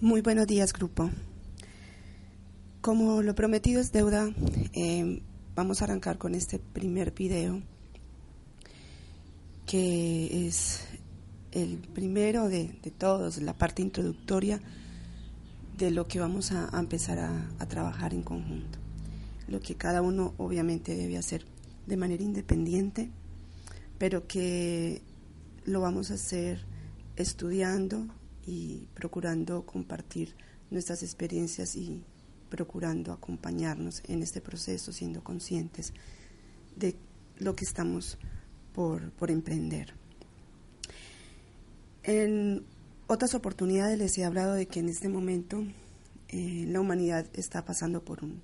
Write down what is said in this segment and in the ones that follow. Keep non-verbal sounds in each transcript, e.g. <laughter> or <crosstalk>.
Muy buenos días, grupo. Como lo prometido es deuda, eh, vamos a arrancar con este primer video, que es el primero de, todos, la parte introductoria de lo que vamos a, empezar a, trabajar en conjunto. Lo que cada uno obviamente debe hacer de manera independiente, pero que lo vamos a hacer estudiando y procurando compartir nuestras experiencias y procurando acompañarnos en este proceso, siendo conscientes de lo que estamos por, emprender. En otras oportunidades les he hablado de que en este momento eh, la humanidad está pasando por, un,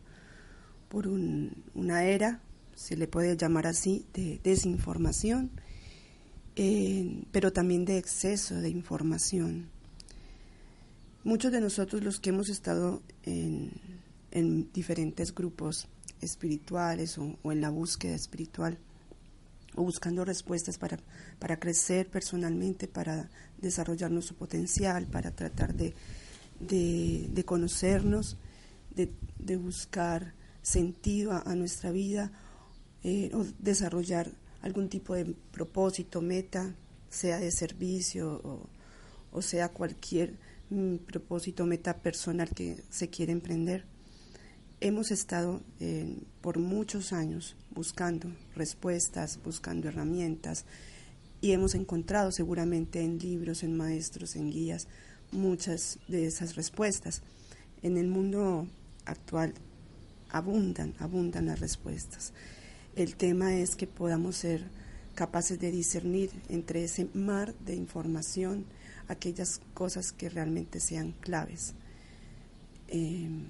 por una era, se le puede llamar así, de desinformación, eh, pero también de exceso de información. Muchos de nosotros los que hemos estado en, diferentes grupos espirituales o, en la búsqueda espiritual o buscando respuestas para, para crecer personalmente, para desarrollar nuestro potencial, para tratar de, de, conocernos, de, buscar sentido a, nuestra vida eh, o desarrollar algún tipo de propósito, meta, sea de servicio o, o sea cualquier propósito, meta personal que se quiere emprender. Hemos estado eh, por muchos años buscando respuestas, buscando herramientas y hemos encontrado seguramente en libros, en maestros, en guías, muchas de esas respuestas. En el mundo actual abundan, abundan las respuestas. El tema es que podamos ser capaces de discernir entre ese mar de información, aquellas cosas que realmente sean claves. Em,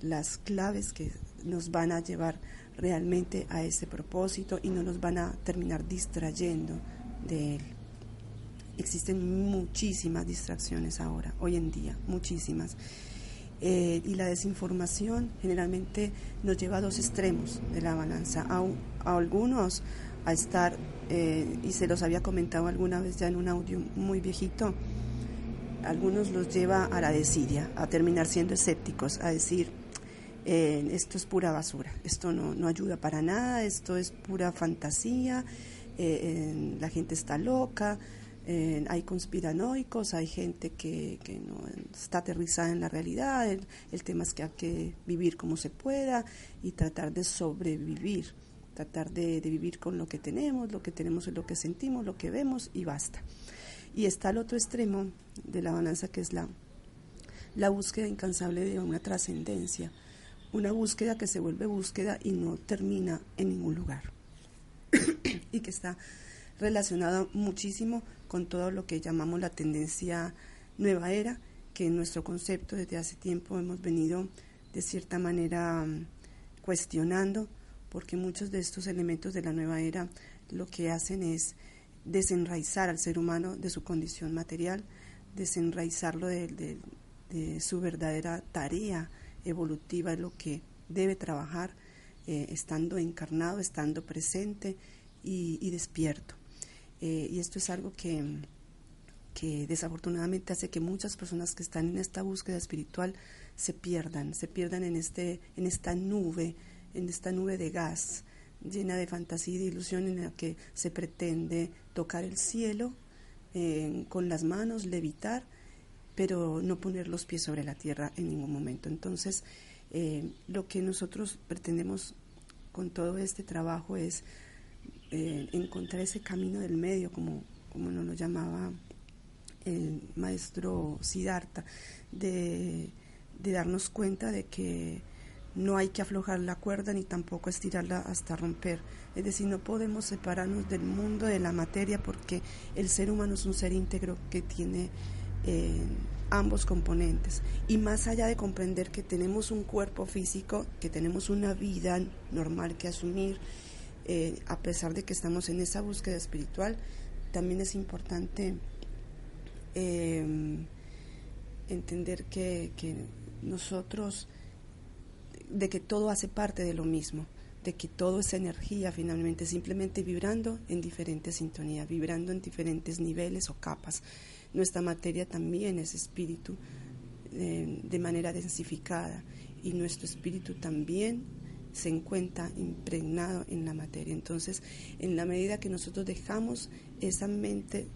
las claves que nos van a llevar realmente a ese propósito y no nos van a terminar distrayendo de él. Existen muchísimas distracciones ahora, hoy en día, muchísimas. Eh, y la desinformación generalmente nos lleva a dos extremos de la balanza. A, a algunos a estar, eh, y se los había comentado alguna vez ya en un audio muy viejito, algunos los lleva a la desidia, a terminar siendo escépticos, a decir, eh, esto es pura basura, esto no, no, ayuda para nada, esto es pura fantasía, eh, la gente está loca, hay conspiranoicos, hay gente que, que, no está aterrizada en la realidad, el, el tema es que hay que vivir como se pueda y tratar de sobrevivir tratar de, vivir con lo que tenemos, lo que tenemos es lo que sentimos, lo que vemos y basta. Y está el otro extremo de la balanza que es la, la búsqueda incansable de una trascendencia, una búsqueda que se vuelve búsqueda y no termina en ningún lugar. <coughs> y que está relacionada muchísimo con todo lo que llamamos la tendencia nueva era, que en nuestro concepto desde hace tiempo hemos venido de cierta manera mm, cuestionando porque muchos de estos elementos de la nueva era lo que hacen es desenraizar al ser humano de su condición material, desenraizarlo de, su verdadera tarea evolutiva, lo que debe trabajar eh, estando encarnado, estando presente y, despierto. Eh, y esto es algo que, que desafortunadamente hace que muchas personas que están en esta búsqueda espiritual se pierdan, se pierdan en, este, en esta nube en esta nube de gas llena de fantasía y de ilusión en la que se pretende tocar el cielo eh, con las manos, levitar, pero no poner los pies sobre la tierra en ningún momento. Entonces, eh, lo que nosotros pretendemos con todo este trabajo es eh, encontrar ese camino del medio, como, como nos lo llamaba el maestro Siddhartha, de, de darnos cuenta de que no hay que aflojar la cuerda ni tampoco estirarla hasta romper. Es decir, no podemos separarnos del mundo de la materia porque el ser humano es un ser íntegro que tiene eh, ambos componentes. Y más allá de comprender que tenemos un cuerpo físico, que tenemos una vida normal que asumir, eh, a pesar de que estamos en esa búsqueda espiritual, también es importante eh, entender que, que nosotros de que todo hace parte de lo mismo, de que todo es energía finalmente, simplemente vibrando en diferentes sintonías, vibrando en diferentes niveles o capas. Nuestra materia también es espíritu, eh, de manera densificada y nuestro espíritu también se encuentra impregnado en la materia. Entonces, en la medida que nosotros dejamos esa mente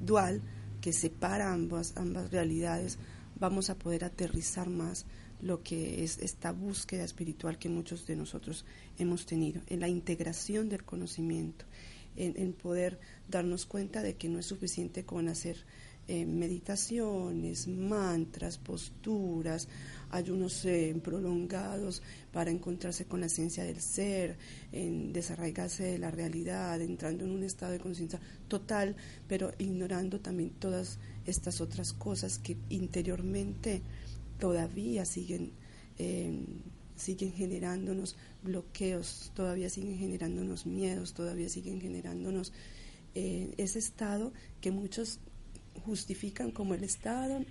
dual que separa ambas, ambas realidades, vamos a poder aterrizar más lo que es esta búsqueda espiritual que muchos de nosotros hemos tenido, en la integración del conocimiento, en, poder darnos cuenta de que no es suficiente con hacer eh, meditaciones, mantras, posturas, ayunos eh, prolongados para encontrarse con la esencia del ser, en desarraigarse de la realidad, entrando en un estado de conciencia total, pero ignorando también todas estas otras cosas que interiormente todavía siguen, eh, siguen generándonos bloqueos, todavía siguen generándonos miedos, todavía siguen generándonos eh, ese estado que muchos justifican como el estado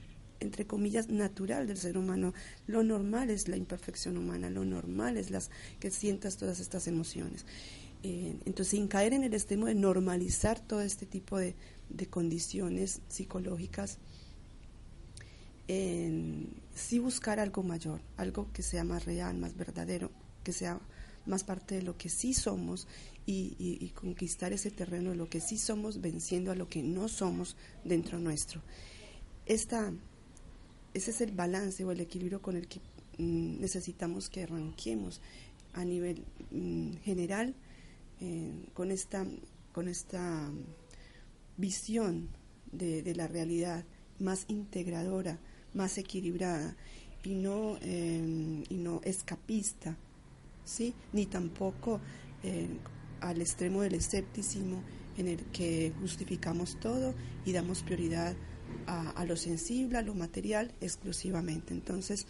entre comillas natural del ser humano. Lo normal es la imperfección humana, lo normal es las que sientas todas estas emociones. Eh, entonces, sin caer en el extremo de normalizar todo este tipo de, de condiciones psicológicas, en sí buscar algo mayor, algo que sea más real, más verdadero, que sea más parte de lo que sí somos y, conquistar ese terreno de lo que sí somos, venciendo a lo que no somos dentro nuestro. Esta, ese es el balance o el equilibrio con el que mm, necesitamos que arranquemos a nivel mm, general eh, con esta, con esta visión de la realidad más integradora, más equilibrada y no, em, y no escapista, ¿sí? ni tampoco eh, al extremo del escepticismo en el que justificamos todo y damos prioridad a, lo sensible, a lo material exclusivamente. Entonces,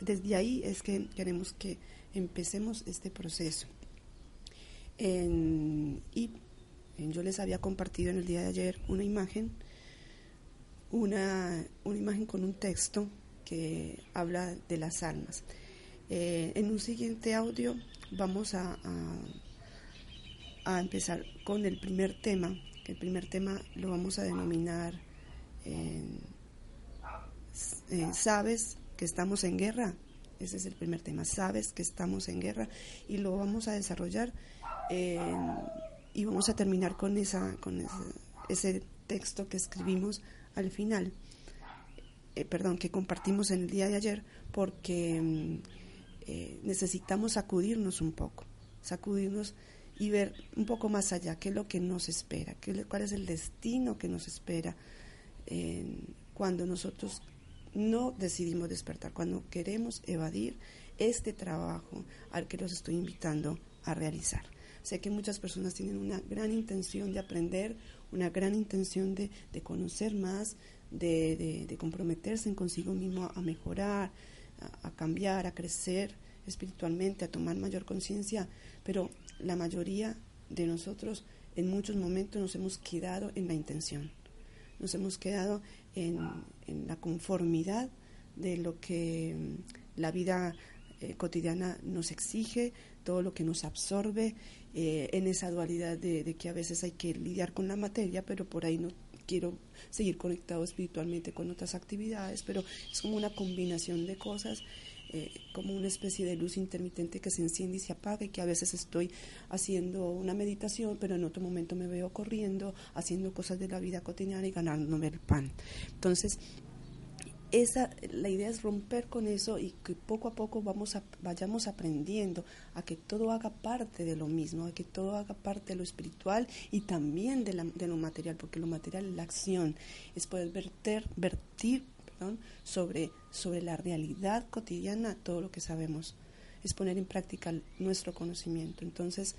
desde ahí es que queremos que empecemos este proceso. y yo les había compartido en el día de ayer una imagen una, una imagen con un texto que habla de las almas. Eh, en un siguiente audio vamos a, a, empezar con el primer tema, el primer tema lo vamos a denominar eh, ¿Sabes que estamos en guerra? Ese es el primer tema, ¿sabes que estamos en guerra? Y lo vamos a desarrollar y vamos a terminar con, esa, con ese texto que escribimos al final, eh, perdón, que compartimos en el día de ayer, porque mm, eh, necesitamos sacudirnos un poco, sacudirnos y ver un poco más allá qué es lo que nos espera, qué, cuál es el destino que nos espera cuando nosotros no decidimos despertar, cuando queremos evadir este trabajo al que los estoy invitando a realizar. Sé que muchas personas tienen una gran intención de aprender una gran intención de, de conocer más, de, de, comprometerse en consigo mismo a, mejorar, a, cambiar, a crecer espiritualmente, a tomar mayor conciencia, pero la mayoría de nosotros en muchos momentos nos hemos quedado en la intención, nos hemos quedado en, en la conformidad de lo que mm, la vida eh, cotidiana nos exige, todo lo que nos absorbe, eh, en esa dualidad de, que a veces hay que lidiar con la materia, pero por ahí no quiero seguir conectado espiritualmente con otras actividades, pero es como una combinación de cosas. Eh, como una especie de luz intermitente que se enciende y se apaga y que a veces estoy haciendo una meditación, pero en otro momento me veo corriendo, haciendo cosas de la vida cotidiana y ganándome el pan. Entonces, esa, la idea es romper con eso y que poco a poco vamos a, vayamos aprendiendo a que todo haga parte de lo mismo, a que todo haga parte de lo espiritual y también de, la, de lo material, porque lo material es la acción, es poder verter, vertir perdón, sobre, sobre la realidad cotidiana todo lo que sabemos, es poner en práctica nuestro conocimiento. Entonces,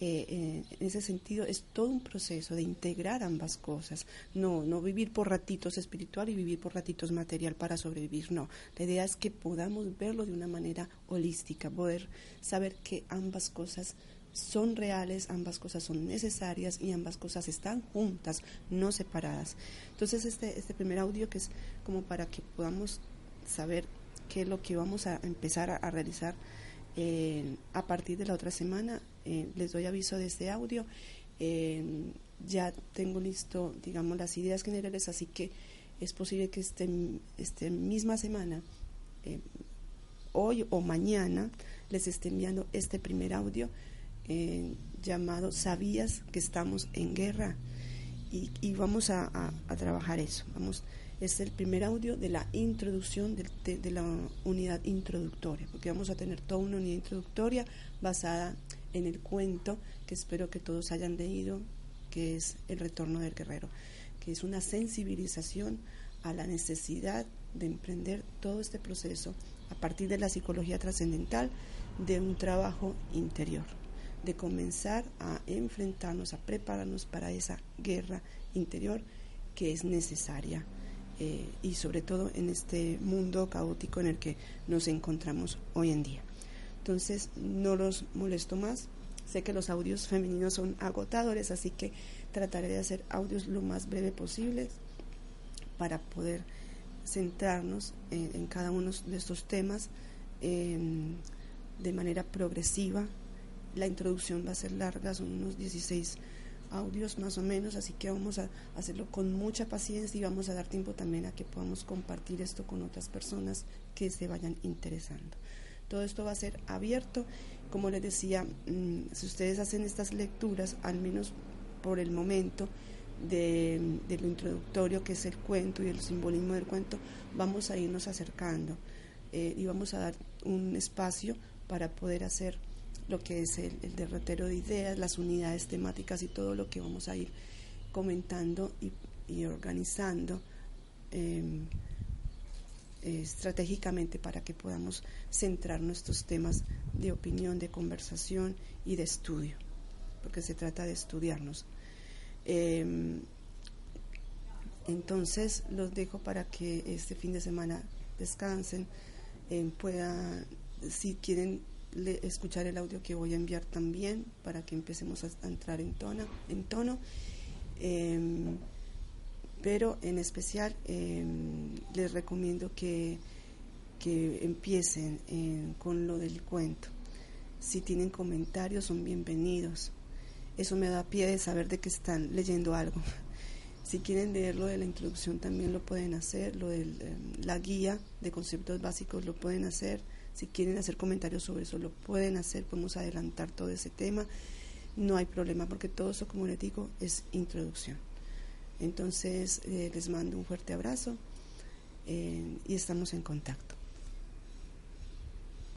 eh, en ese sentido es todo un proceso de integrar ambas cosas, no, no vivir por ratitos espiritual y vivir por ratitos material para sobrevivir, no, la idea es que podamos verlo de una manera holística, poder saber que ambas cosas son reales, ambas cosas son necesarias y ambas cosas están juntas, no separadas. Entonces este, este primer audio que es como para que podamos saber qué es lo que vamos a empezar a realizar eh, a partir de la otra semana eh, les doy aviso de este audio. Eh, ya tengo listo, digamos, las ideas generales, así que Es posible que esta este misma semana, hoy o mañana, les esté enviando este primer audio llamado ¿Sabías que estamos en guerra? Y, vamos a, trabajar eso. Vamos, es el primer audio de la introducción de, de, la unidad introductoria, porque vamos a tener toda una unidad introductoria basada en el cuento que espero que todos hayan leído, que es El retorno del guerrero, que es una sensibilización a la necesidad de emprender todo este proceso a partir de la psicología trascendental de un trabajo interior, de comenzar a enfrentarnos, a prepararnos para esa guerra interior que es necesaria eh, y sobre todo en este mundo caótico en el que nos encontramos hoy en día. Entonces no los molesto más, sé que los audios femeninos son agotadores, así que trataré de hacer audios lo más breve posible para poder centrarnos en, cada uno de estos temas em, de manera progresiva. La introducción va a ser larga, son unos 16 audios más o menos, así que vamos a hacerlo con mucha paciencia y vamos a dar tiempo también a que podamos compartir esto con otras personas que se vayan interesando. Todo esto va a ser abierto, como les decía, mm, si ustedes hacen estas lecturas, al menos por el momento, de, lo introductorio que es el cuento y el simbolismo del cuento, vamos a irnos acercando eh, y vamos a dar un espacio para poder hacer lo que es el, derrotero de ideas, las unidades temáticas y todo lo que vamos a ir comentando y, organizando em, estratégicamente para que podamos centrar nuestros temas de opinión, de conversación y de estudio, porque se trata de estudiarnos. Em, entonces los dejo para que este fin de semana descansen, eh, puedan, si quieren escuchar el audio que voy a enviar también, para que empecemos a, entrar en, tono, en tono. Em, pero en especial em, les recomiendo que, que empiecen con lo del cuento. Si tienen comentarios son bienvenidos eso me da pie de saber de que están leyendo algo. <laughs> Si quieren leer lo de la introducción también lo pueden hacer, lo de em, la guía de conceptos básicos lo pueden hacer, si quieren hacer comentarios sobre eso lo pueden hacer, podemos adelantar todo ese tema, no hay problema porque todo eso, como les digo, es introducción. Entonces eh, les mando un fuerte abrazo eh, y estamos en contacto.